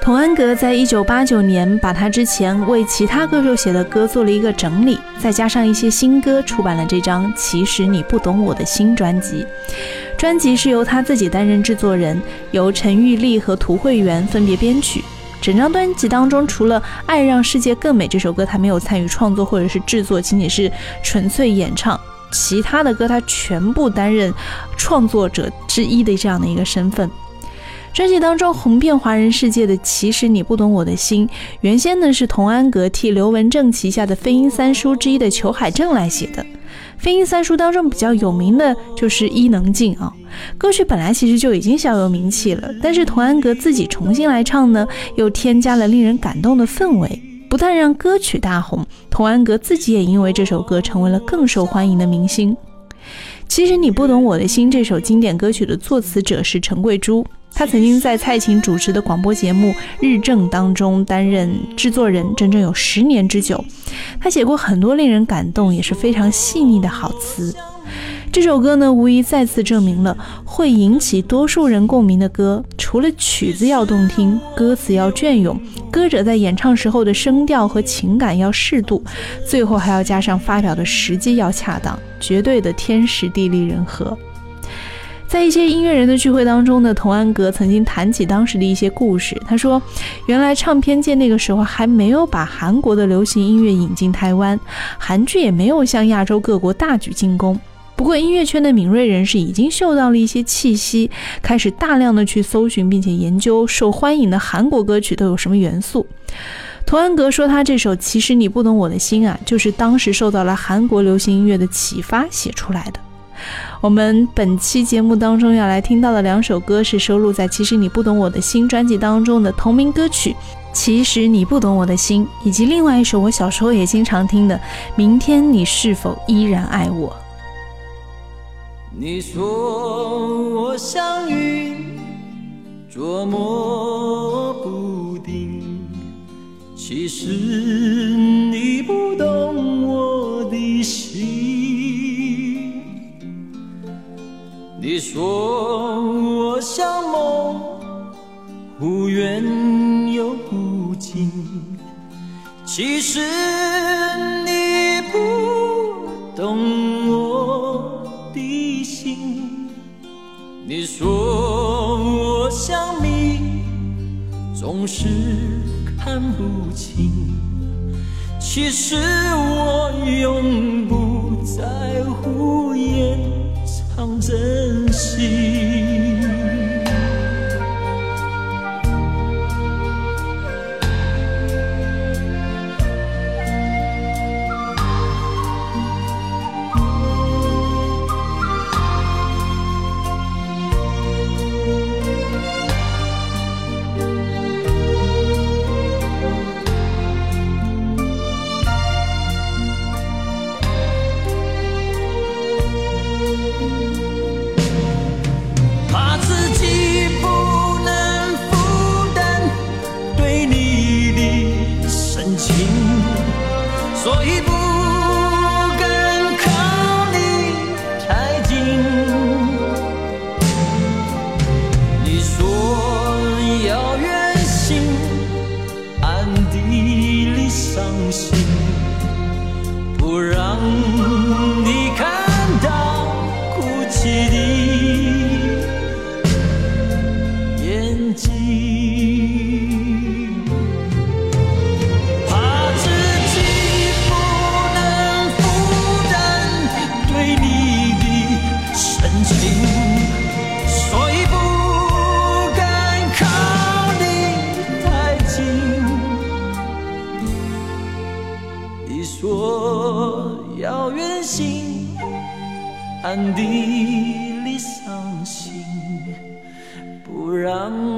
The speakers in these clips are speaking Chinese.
童安格在一九八九年把他之前为其他歌手写的歌做了一个整理，再加上一些新歌，出版了这张《其实你不懂我的心》专辑。专辑是由他自己担任制作人，由陈玉丽和涂慧源分别编曲。整张专辑当中，除了《爱让世界更美》这首歌，他没有参与创作或者是制作，仅仅是纯粹演唱。其他的歌，他全部担任创作者之一的这样的一个身份。专辑当中红遍华人世界的《其实你不懂我的心》，原先呢是童安格替刘文正旗下的飞鹰三叔之一的裘海正来写的。飞鹰三叔当中比较有名的就是伊能静啊，歌曲本来其实就已经小有名气了，但是童安格自己重新来唱呢，又添加了令人感动的氛围，不但让歌曲大红，童安格自己也因为这首歌成为了更受欢迎的明星。其实你不懂我的心这首经典歌曲的作词者是陈桂珠。他曾经在蔡琴主持的广播节目《日正》当中担任制作人，整整有十年之久。他写过很多令人感动，也是非常细腻的好词。这首歌呢，无疑再次证明了会引起多数人共鸣的歌，除了曲子要动听，歌词要隽永，歌者在演唱时候的声调和情感要适度，最后还要加上发表的时机要恰当，绝对的天时地利人和。在一些音乐人的聚会当中呢，童安格曾经谈起当时的一些故事。他说，原来唱片界那个时候还没有把韩国的流行音乐引进台湾，韩剧也没有向亚洲各国大举进攻。不过，音乐圈的敏锐人士已经嗅到了一些气息，开始大量的去搜寻并且研究受欢迎的韩国歌曲都有什么元素。童安格说，他这首《其实你不懂我的心》啊，就是当时受到了韩国流行音乐的启发写出来的。我们本期节目当中要来听到的两首歌是收录在《其实你不懂我的心》专辑当中的同名歌曲《其实你不懂我的心》，以及另外一首我小时候也经常听的《明天你是否依然爱我》。你说我像云，捉摸不定，其实你说我像梦，忽远又忽近，其实你不懂我的心。你说我像谜，总是看不清，其实我永不在乎常珍惜。暗地里伤心，不让。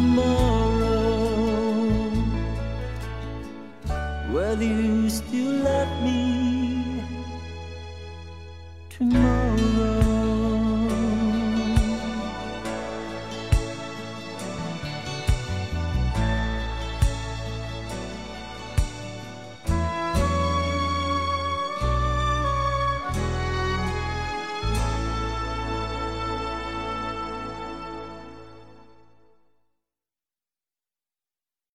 tomorrow. Whether you still love me